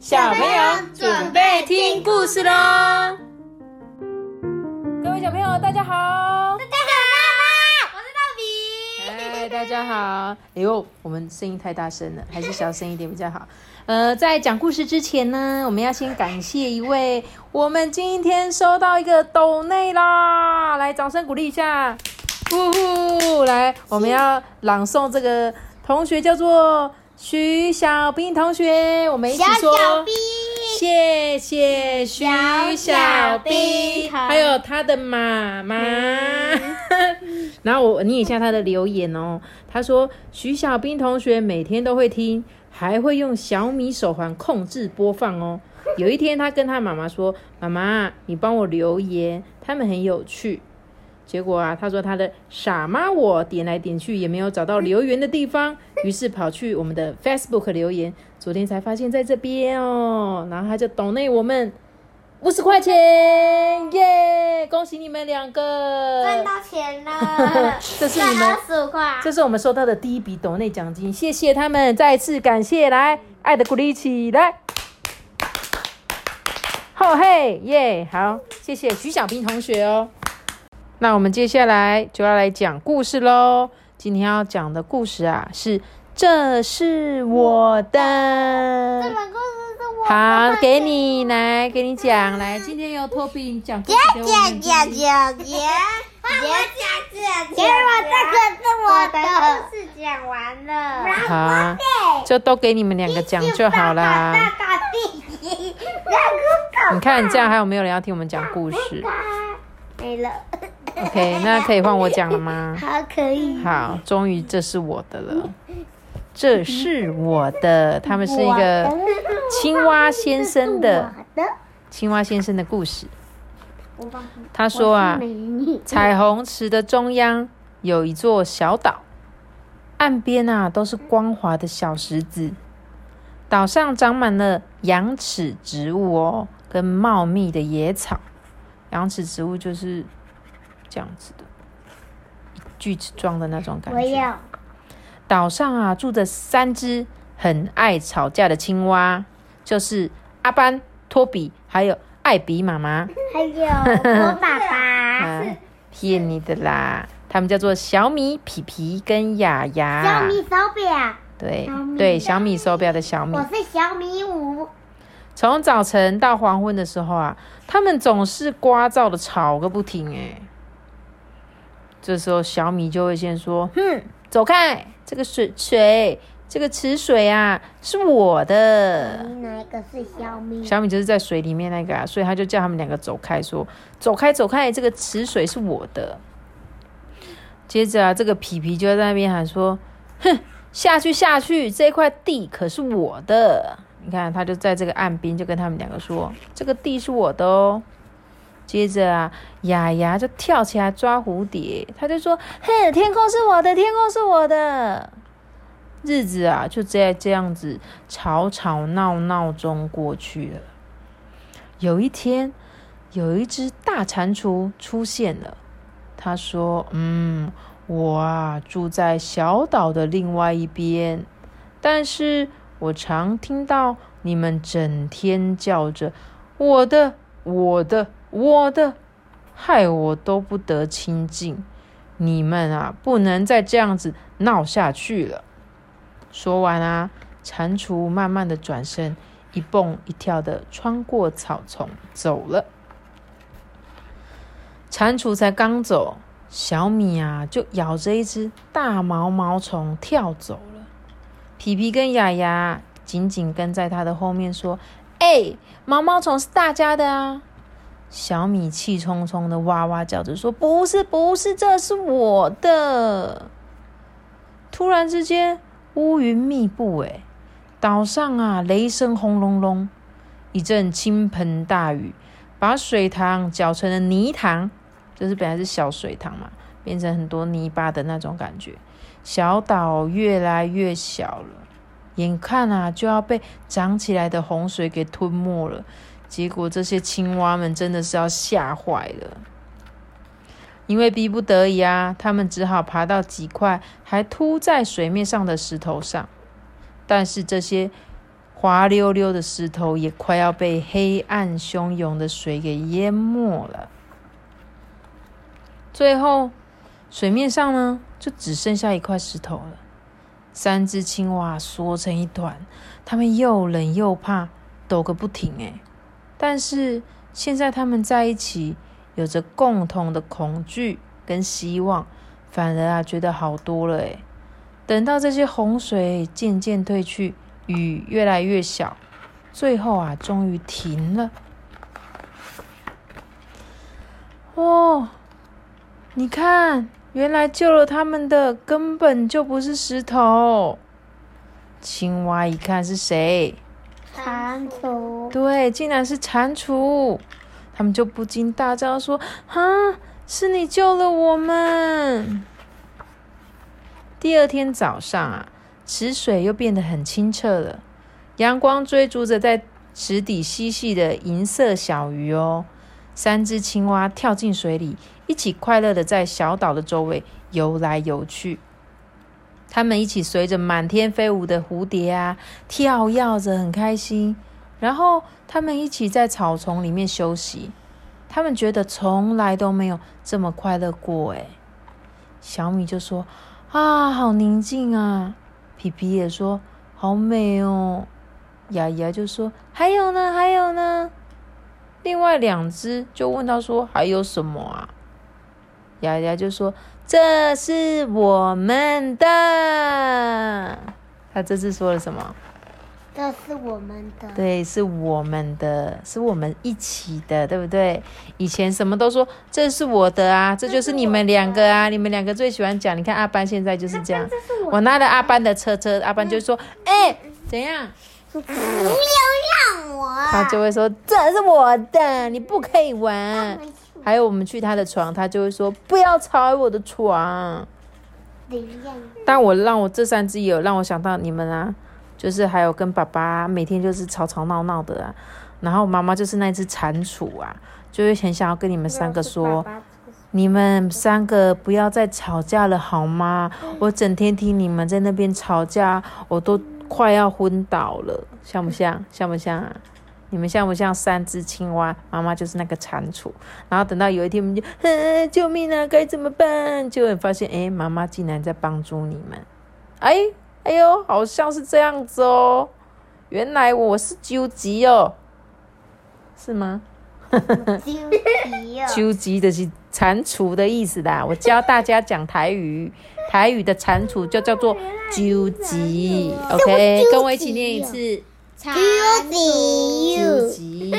小朋友准备听故事喽！各位小朋友，大家好！大家好，我是大比。嗨，大家好！哎呦，我们声音太大声了，还是小声一点比较好。呃，在讲故事之前呢，我们要先感谢一位，我们今天收到一个抖内啦，来，掌声鼓励一下！呼呼，来，我们要朗诵这个同学叫做。徐小兵同学，我们一起说，谢谢徐小兵，还有他的妈妈。然后我念一下他的留言哦，他说徐小兵同学每天都会听，还会用小米手环控制播放哦。有一天，他跟他妈妈说：“妈妈，你帮我留言，他们很有趣。”结果啊，他说他的傻妈我点来点去也没有找到留言的地方，于是跑去我们的 Facebook 留言，昨天才发现在这边哦，然后他就懂内我们五十块钱耶，恭喜你们两个。赚到钱了，这是你们二十五块，这是我们收到的第一笔抖内奖金，谢谢他们，再次感谢，来爱的鼓励起来，吼嘿耶，好，谢谢徐小兵同学哦。那我们接下来就要来讲故事喽。今天要讲的故事啊，是这是我的。这本故事是我好，给你来，给你讲来。今天由托比讲故事给我们。姐姐姐姐姐，我讲姐给，我这个是我的故事讲完了。好，就都给你们两个讲就好啦。你看这样还有没有人要听我们讲故事？没了。OK，那可以换我讲了吗？好，可以。好，终于这是我的了，这是我的。他们是一个青蛙先生的青蛙先生的故事。他说啊，彩虹池的中央有一座小岛，岸边啊都是光滑的小石子，岛上长满了羊齿植物哦，跟茂密的野草。羊齿植物就是。这样子的，锯齿状的那种感觉。我要。岛上啊，住着三只很爱吵架的青蛙，就是阿班、托比，还有艾比妈妈。还有我爸爸。骗你的啦！他们叫做小米、皮皮跟雅雅。小米手表。对对，小米手表的小米。我是小米五。从早晨到黄昏的时候啊，他们总是聒噪的吵个不停，哎。这时候小米就会先说：“哼，走开！这个水水，这个池水啊，是我的。哪一个是小米？小米就是在水里面那个啊，所以他就叫他们两个走开，说：走开，走开！这个池水是我的。接着啊，这个皮皮就在那边喊说：哼，下去，下去！这块地可是我的。你看，他就在这个岸边，就跟他们两个说：这个地是我的哦。”接着啊，雅雅就跳起来抓蝴蝶，他就说：“哼，天空是我的，天空是我的。”日子啊，就在这样子吵吵闹闹中过去了。有一天，有一只大蟾蜍出现了。他说：“嗯，我啊住在小岛的另外一边，但是我常听到你们整天叫着我的，我的。”我的，害我都不得清净。你们啊，不能再这样子闹下去了。说完啊，蟾蜍慢慢的转身，一蹦一跳的穿过草丛走了。蟾蜍才刚走，小米啊就咬着一只大毛毛虫跳走了。皮皮跟雅雅紧紧跟在他的后面说：“哎，毛毛虫是大家的啊！”小米气冲冲的哇哇叫着说：“不是，不是，这是我的！”突然之间，乌云密布，哎，岛上啊，雷声轰隆隆，一阵倾盆大雨，把水塘搅成了泥塘，就是本来是小水塘嘛，变成很多泥巴的那种感觉。小岛越来越小了，眼看啊，就要被涨起来的洪水给吞没了。结果这些青蛙们真的是要吓坏了，因为逼不得已啊，他们只好爬到几块还凸在水面上的石头上。但是这些滑溜溜的石头也快要被黑暗汹涌的水给淹没了。最后，水面上呢，就只剩下一块石头了。三只青蛙缩成一团，它们又冷又怕，抖个不停。哎，但是现在他们在一起，有着共同的恐惧跟希望，反而啊，觉得好多了。哎，等到这些洪水渐渐退去，雨越来越小，最后啊，终于停了。哇！你看，原来救了他们的根本就不是石头。青蛙一看是谁？蟾蜍。对，竟然是蟾蜍。他们就不禁大叫说：“哈，是你救了我们！”第二天早上啊，池水又变得很清澈了，阳光追逐着在池底嬉戏的银色小鱼哦。三只青蛙跳进水里。一起快乐的在小岛的周围游来游去，他们一起随着满天飞舞的蝴蝶啊跳跃着，很开心。然后他们一起在草丛里面休息，他们觉得从来都没有这么快乐过。哎，小米就说：“啊，好宁静啊！”皮皮也说：“好美哦！”丫丫就说：“还有呢，还有呢。”另外两只就问他说：“还有什么啊？”丫丫就说：“这是我们的。”他这次说了什么？这是我们的。对，是我们的，是我们一起的，对不对？以前什么都说这是我的啊，这就是你们两个啊，你们两个最喜欢讲。你看阿班现在就是这样，我拿了阿班的车车，阿班就说：“哎，怎样？不要让我。”他就会说：“这是我的，你不可以玩。”还有我们去他的床，他就会说不要吵我的床。但我让我这三只有让我想到你们啊，就是还有跟爸爸每天就是吵吵闹闹的啊。然后妈妈就是那只蟾蜍啊，就会很想要跟你们三个说，你们三个不要再吵架了好吗？我整天听你们在那边吵架，我都快要昏倒了，像不像？像不像啊？你们像不像三只青蛙？妈妈就是那个蟾蜍。然后等到有一天，我们就，救命啊！该怎么办？就会发现，哎，妈妈竟然在帮助你们。哎，哎呦，好像是这样子哦。原来我是纠集哦，是吗？纠集哦，纠集的是蟾蜍的意思啦。我教大家讲台语，台语的蟾蜍就叫做纠集。OK，跟我一起念一次。超级级，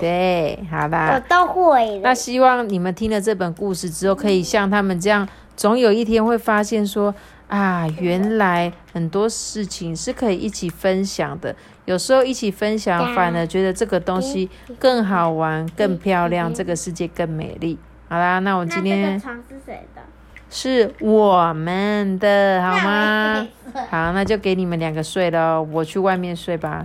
对，好吧，我都会。那希望你们听了这本故事之后，可以像他们这样，总有一天会发现说啊，原来很多事情是可以一起分享的。有时候一起分享，反而觉得这个东西更好玩、更漂亮，这个世界更美丽。好啦，那我今天床是谁的？是我们的，好吗？好，那就给你们两个睡了，我去外面睡吧。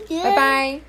拜。